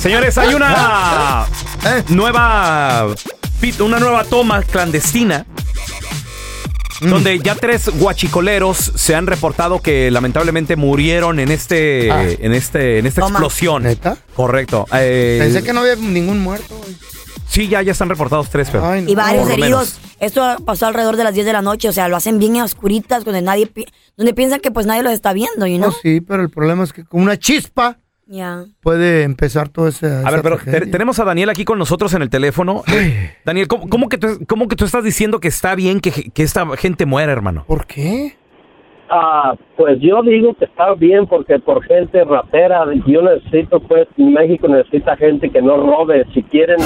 Señores, hay una ¿Eh? nueva pit- una nueva toma clandestina Mm. donde ya tres guachicoleros se han reportado que lamentablemente murieron en este Ah. en este en esta Toma. explosión. ¿Neta? Correcto. Eh, Pensé que no había ningún muerto. Sí, ya ya están reportados tres, pero Ay, no. Y varios heridos. Esto pasó alrededor de las 10 de la noche. O sea, lo hacen bien en oscuritas, donde nadie pi- donde piensan que pues nadie los está viendo, you No, know? sí, pero el problema es que con una chispa Ya. puede empezar todo ese. A ver, pero te- tenemos a Daniel aquí con nosotros en el teléfono. Daniel, ¿cómo, cómo que tú, cómo que tú estás diciendo que está bien que, que esta gente muera, hermano? ¿Por qué? Ah, pues yo digo que está bien porque por gente ratera, yo necesito pues, México necesita gente que no robe, si quieren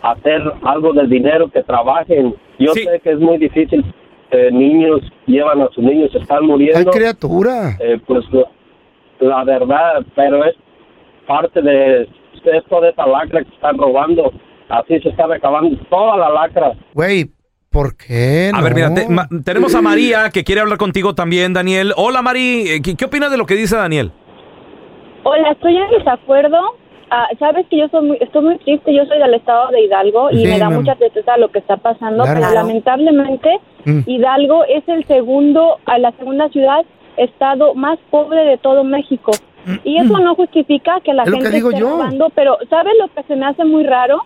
hacer algo de dinero, que trabajen. Yo Sí. sé que es muy difícil, eh, niños llevan a sus niños, están Hay muriendo, criatura. eh, pues la verdad, pero es parte de esto de esta lacra que están robando, así se está acabando toda la lacra. Güey, ¿por qué? A ver, mira, te- ma- tenemos a María que quiere hablar contigo también, Daniel. Hola, Mari. Eh, ¿Qué, qué opinas de lo que dice Daniel? Hola, estoy en desacuerdo. Ah, Sabes que yo soy muy, estoy muy triste, yo soy del estado de Hidalgo y Sí, me da mucha tristeza lo que está pasando, Claro. pero lamentablemente Mm. Hidalgo es el segundo, a la segunda ciudad, estado más pobre de todo México. Y eso no justifica que la Mm. Es gente esté robando, pero ¿sabes lo que se me hace muy raro?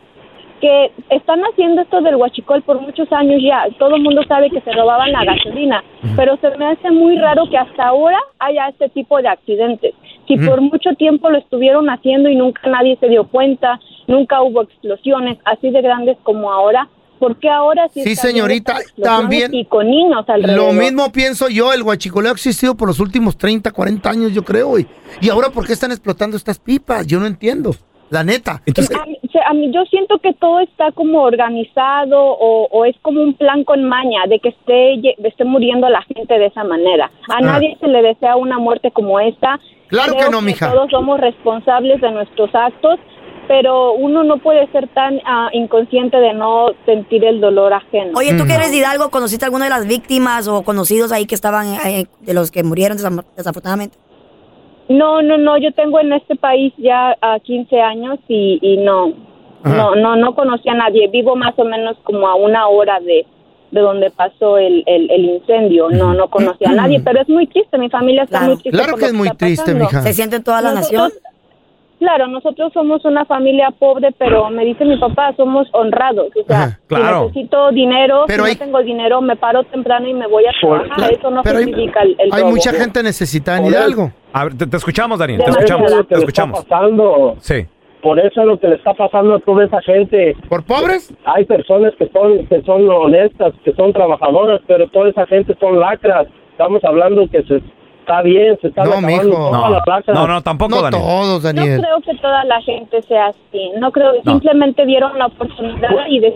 Que están haciendo esto del huachicol por muchos años ya. Todo el mundo sabe que se robaban la gasolina, pero se me hace muy raro que hasta ahora haya este tipo de accidentes. Si por mucho tiempo lo estuvieron haciendo y nunca nadie se dio cuenta, nunca hubo explosiones así de grandes como ahora, ¿por qué ahora sí, Sí, señorita, también y con niños alrededor? Lo mismo pienso yo, el guachicoleo ha existido por los últimos 30, 40 años, yo creo, güey. ¿Y ahora por qué están explotando estas pipas? Yo no entiendo. La neta. Entonces, A mí, se- a mí- yo siento que todo está como organizado o, o es como un plan con maña de que esté, esté muriendo la gente de esa manera. A Ah. nadie se le desea una muerte como esta. Claro Creo que no, mija. Todos somos responsables de nuestros actos, pero uno no puede ser tan ah, inconsciente de no sentir el dolor ajeno. Oye, ¿tú que eres de Hidalgo, conociste a alguna de las víctimas o conocidos ahí que estaban, eh, de los que murieron desafortunadamente? No, no, no, yo tengo en este país ya ah, 15 años y, y no, Ajá. no, no, no conocí a nadie. Vivo más o menos como a una hora de, de donde pasó el, el, el incendio. No, no conocí a nadie, pero es muy triste. Mi familia está Claro. muy triste. Claro que es muy triste, pasando. mija. Se siente en toda la nación. Claro, nosotros somos una familia pobre, pero me dice mi papá, somos honrados. O sea, Ajá, claro. si necesito dinero, Pero si hay- no tengo dinero, me paro temprano y me voy a trabajar. Eso no Pero hay, justifica el, el hay robo. mucha gente necesitada en Hidalgo. a ver, te, te escuchamos, Daniel. Te escuchamos. Eso es lo que Te está escuchamos. pasando. Sí. Por eso es lo que le está pasando a toda esa gente. ¿Por pobres? Hay personas que son que son honestas, que son trabajadoras, pero toda esa gente son lacras. Estamos hablando que se está bien, se están No, acabando mijo. todas No, las lacras. no, no, tampoco, No Daniel. todos, No Daniel. creo que toda la gente sea así. No creo. No. Simplemente dieron la oportunidad y de,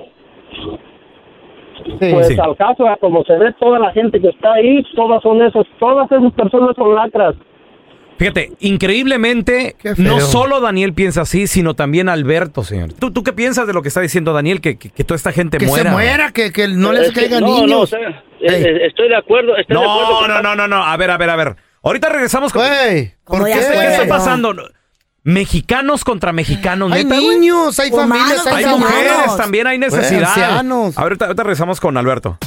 Sí. Pues Sí. al caso, como se ve toda la gente que está ahí, todas son esos, todas esas personas son lacras. Fíjate, increíblemente, no solo Daniel piensa así, sino también Alberto, señor. ¿Tú, tú qué piensas de lo que está diciendo Daniel? Que, que, que toda esta gente que muera. se muera, que, que no les Es que- caigan no, no, niños. Eh, eh, estoy de acuerdo. Estoy de acuerdo No, con- no, no, no, no. A ver, a ver, a ver. Ahorita regresamos con... Güey, ¿por Como qué? ¿Qué, fue, qué está no. pasando? Mexicanos contra mexicanos, Hay neta, niños, hay Humanos familias, hay, mujeres también, hay necesidad. ancianos. Ahorita, ahorita regresamos con Alberto.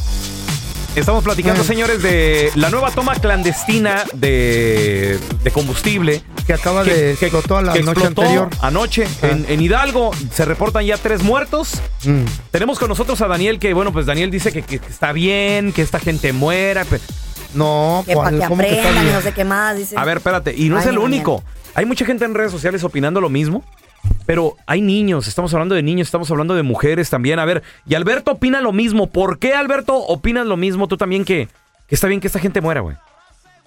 Estamos platicando, señores, de la nueva toma clandestina de, de combustible. que acaba de explotó la que noche explotó anterior. Anoche Ah. en, en Hidalgo se reportan ya tres muertos. Mm. Tenemos con nosotros a Daniel, que bueno, pues Daniel dice que, que está bien, que esta gente muera. No, Que para que ¿Cómo que aprendan y no sé qué más, dice. A ver, espérate, y no es el Daniel. único. Hay mucha gente en redes sociales opinando lo mismo, pero hay niños, estamos hablando de niños, estamos hablando de mujeres también. A ver, y Alberto opina lo mismo. ¿Por qué, Alberto, opinas lo mismo tú también que, que está bien que esta gente muera, güey?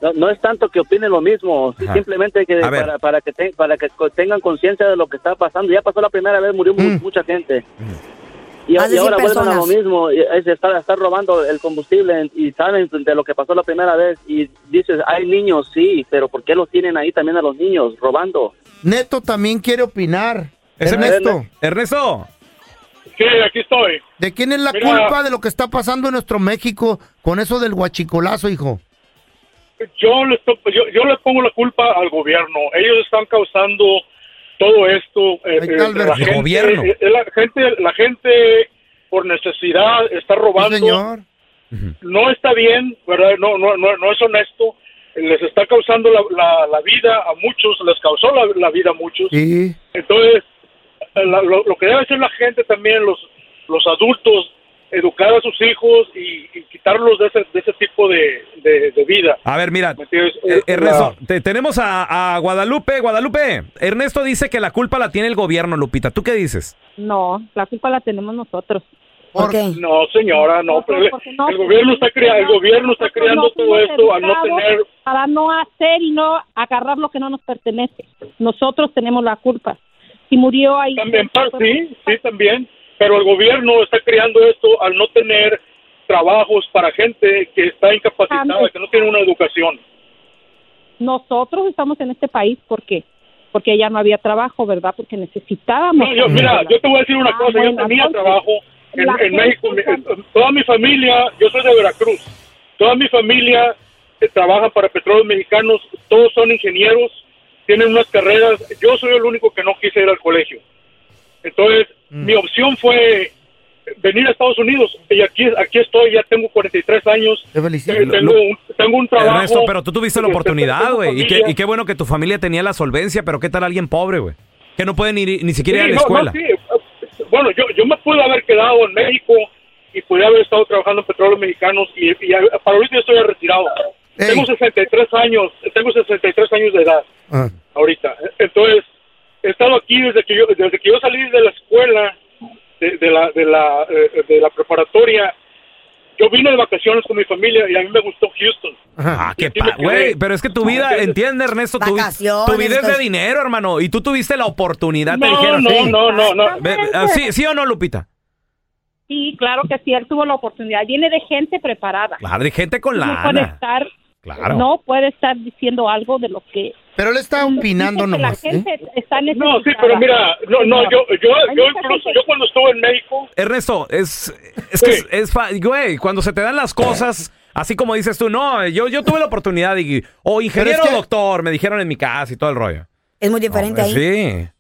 No, no es tanto que opinen lo mismo, Ajá. simplemente que para, para que te- para que tengan conciencia de lo que está pasando. Ya pasó la primera vez, murió mu- Mm. mucha gente. Y, Más de y ahora 100 vuelven a lo mismo, es estar, estar robando el combustible y saben de lo que pasó la primera vez y dices, hay niños, sí, pero ¿por qué los tienen ahí también a los niños robando? Neto también quiere opinar. Ese- Ernesto, Ernesto, Sí, aquí estoy. ¿de quién es la Mira. culpa de lo que está pasando en nuestro México con eso del guachicolazo, hijo? Yo le, estoy- yo, yo le pongo la culpa al gobierno. Ellos están causando todo esto. eh, eh, la, gente, gobierno. eh, la gente, la gente por necesidad está Sí, robando. señor. no está bien, ¿verdad? No, no, no, no es honesto. Les está causando la, la, la vida a muchos, les causó la, la vida a muchos. Sí. Entonces, eh, lo, lo que debe hacer la gente también, los, los adultos, educar a sus hijos y, y quitarlos de ese, de ese tipo de, de, de vida. A ver, mira, eh, Ernesto, la- te- tenemos a, a Guadalupe. Guadalupe, Ernesto dice que la culpa la tiene el gobierno, Lupita. ¿Tú qué dices? No, la culpa la tenemos nosotros. ¿Por qué? No, señora, no. Porque no- el gobierno está crea- el gobierno está creando no todo esto al no tener Para no hacer y no agarrar lo que no nos pertenece. Nosotros tenemos la culpa. Si murió ahí... También, sí, sí, también. Pero el gobierno está creando esto al no tener trabajos para gente que está incapacitada, que no tiene una educación. Nosotros estamos en este país porque porque ya no había trabajo, ¿verdad? Porque necesitábamos... No, yo, mira, yo te voy a decir una Ah, cosa. bueno, yo tenía entonces, trabajo en, México. está- Mi- toda mi familia, yo soy de Veracruz. Toda mi familia eh, trabaja para petróleos mexicanos. Todos son ingenieros, tienen unas carreras. Yo soy el único que no quise ir al colegio. Entonces, Mm. mi opción fue venir a Estados Unidos. Y aquí, aquí estoy, ya tengo 43 años. Te Eh, felicito. Tengo un, tengo un trabajo. Ernesto, pero tú tuviste la oportunidad, güey. Y qué, y qué bueno que tu familia tenía la solvencia, pero ¿qué tal alguien pobre, güey? Que no puede ni, ni siquiera ir a la no, no, escuela. sí. Bueno, yo, yo me pude haber quedado en México y pude haber estado trabajando en petróleos mexicanos y, y a- para ahorita yo estoy retirado. Ey. Tengo 63 años, tengo 63 años de edad Ah. ahorita. Entonces, he estado aquí desde que yo desde que yo salí de la escuela de, de la de la eh, de la preparatoria. Yo vine de vacaciones con mi familia y a mí me gustó Houston. Ajá. Ah, qué güey, pero es que tu vida, entiende, Ernesto, tu, tu vida es de dinero, hermano, y tú tuviste la oportunidad, te No, dijeron. no, sí. no, no, no. Ah, sí, ¿Sí o no, Lupita? Sí, claro que sí, él tuvo la oportunidad. Viene de gente preparada. Claro, de gente con no puede lana. estar, Claro. no puede estar diciendo algo de lo que Pero él está opinando nomás. la ¿eh? gente está No, sí, pero mira, no, no, yo, yo, yo incluso, yo cuando estuve en México, Ernesto, es, es que Sí. es, es fa- güey, cuando se te dan las cosas, así como dices tú, no, yo, yo tuve la oportunidad, y, o ingeniero es que- doctor, me dijeron en mi casa y todo el rollo. Es muy diferente No, ahí. Sí.